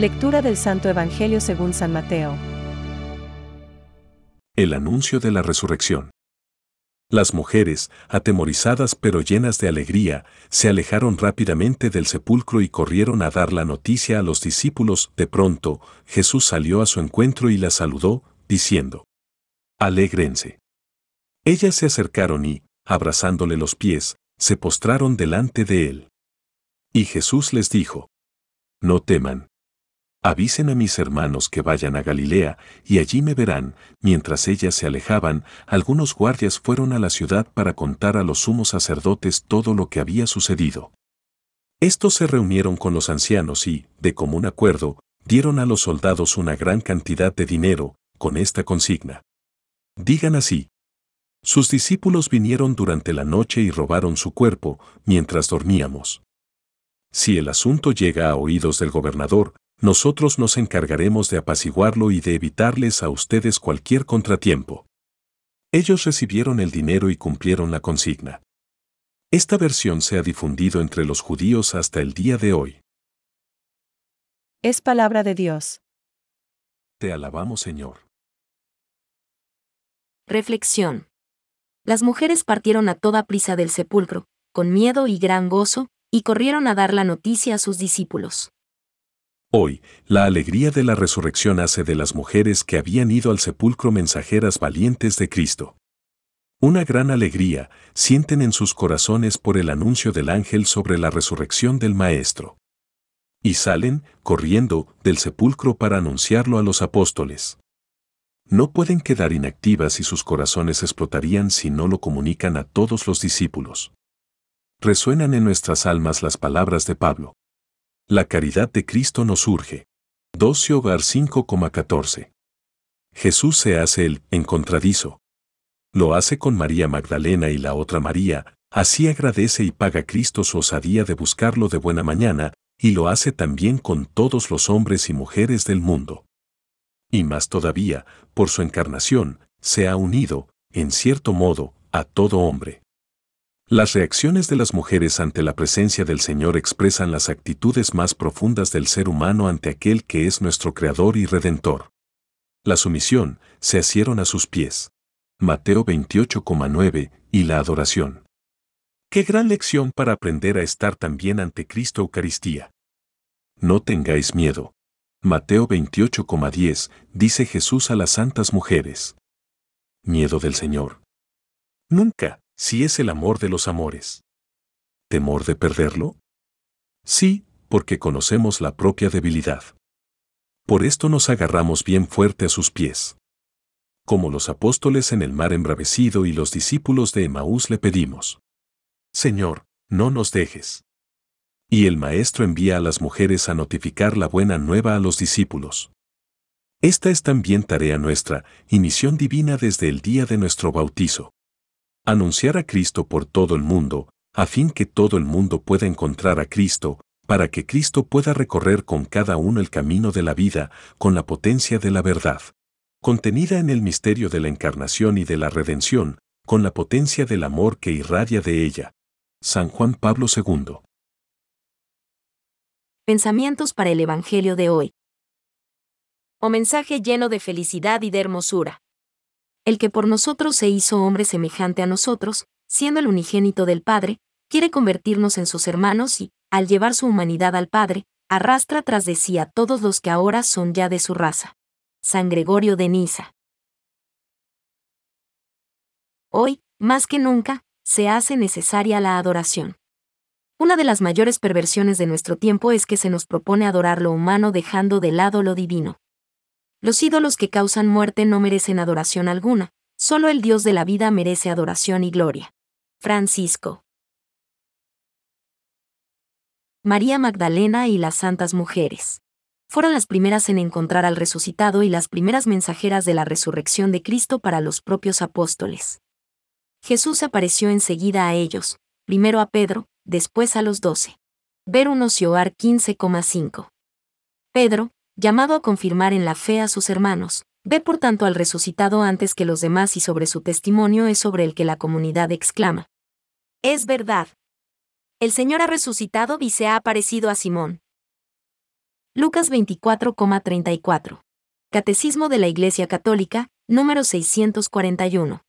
Lectura del Santo Evangelio según San Mateo. El anuncio de la resurrección. Las mujeres, atemorizadas pero llenas de alegría, se alejaron rápidamente del sepulcro y corrieron a dar la noticia a los discípulos. De pronto, Jesús salió a su encuentro y las saludó, diciendo, Alégrense. Ellas se acercaron y, abrazándole los pies, se postraron delante de él. Y Jesús les dijo, No teman. Avisen a mis hermanos que vayan a Galilea, y allí me verán. Mientras ellas se alejaban, algunos guardias fueron a la ciudad para contar a los sumos sacerdotes todo lo que había sucedido. Estos se reunieron con los ancianos y, de común acuerdo, dieron a los soldados una gran cantidad de dinero, con esta consigna. Digan así. Sus discípulos vinieron durante la noche y robaron su cuerpo, mientras dormíamos. Si el asunto llega a oídos del gobernador, nosotros nos encargaremos de apaciguarlo y de evitarles a ustedes cualquier contratiempo. Ellos recibieron el dinero y cumplieron la consigna. Esta versión se ha difundido entre los judíos hasta el día de hoy. Es palabra de Dios. Te alabamos, Señor. Reflexión. Las mujeres partieron a toda prisa del sepulcro, con miedo y gran gozo, y corrieron a dar la noticia a sus discípulos. Hoy, la alegría de la resurrección hace de las mujeres que habían ido al sepulcro mensajeras valientes de Cristo. Una gran alegría sienten en sus corazones por el anuncio del ángel sobre la resurrección del Maestro. Y salen, corriendo, del sepulcro para anunciarlo a los apóstoles. No pueden quedar inactivas y sus corazones explotarían si no lo comunican a todos los discípulos. Resuenan en nuestras almas las palabras de Pablo. La caridad de Cristo nos urge. 12 Hogar 5,14. Jesús se hace el encontradizo. Lo hace con María Magdalena y la otra María, así agradece y paga Cristo su osadía de buscarlo de buena mañana, y lo hace también con todos los hombres y mujeres del mundo. Y más todavía, por su encarnación, se ha unido, en cierto modo, a todo hombre. Las reacciones de las mujeres ante la presencia del Señor expresan las actitudes más profundas del ser humano ante aquel que es nuestro Creador y Redentor. La sumisión, se asieron a sus pies. Mateo 28,9 y la adoración. Qué gran lección para aprender a estar también ante Cristo Eucaristía. No tengáis miedo. Mateo 28,10 dice Jesús a las santas mujeres. Miedo del Señor. Nunca si es el amor de los amores. ¿Temor de perderlo? Sí, porque conocemos la propia debilidad. Por esto nos agarramos bien fuerte a sus pies. Como los apóstoles en el mar embravecido y los discípulos de Emaús le pedimos. Señor, no nos dejes. Y el Maestro envía a las mujeres a notificar la buena nueva a los discípulos. Esta es también tarea nuestra y misión divina desde el día de nuestro bautizo anunciar a Cristo por todo el mundo, a fin que todo el mundo pueda encontrar a Cristo, para que Cristo pueda recorrer con cada uno el camino de la vida, con la potencia de la verdad, contenida en el misterio de la encarnación y de la redención, con la potencia del amor que irradia de ella. San Juan Pablo II. Pensamientos para el Evangelio de hoy. O mensaje lleno de felicidad y de hermosura el que por nosotros se hizo hombre semejante a nosotros, siendo el unigénito del Padre, quiere convertirnos en sus hermanos y, al llevar su humanidad al Padre, arrastra tras de sí a todos los que ahora son ya de su raza. San Gregorio de Niza. Hoy, más que nunca, se hace necesaria la adoración. Una de las mayores perversiones de nuestro tiempo es que se nos propone adorar lo humano dejando de lado lo divino. Los ídolos que causan muerte no merecen adoración alguna, solo el Dios de la vida merece adoración y gloria. Francisco. María Magdalena y las santas mujeres. Fueron las primeras en encontrar al resucitado y las primeras mensajeras de la resurrección de Cristo para los propios apóstoles. Jesús apareció enseguida a ellos, primero a Pedro, después a los doce. Ver 1 Sioar 15,5. Pedro, llamado a confirmar en la fe a sus hermanos, ve por tanto al resucitado antes que los demás y sobre su testimonio es sobre el que la comunidad exclama. Es verdad. El Señor ha resucitado y se ha aparecido a Simón. Lucas 24,34. Catecismo de la Iglesia Católica, número 641.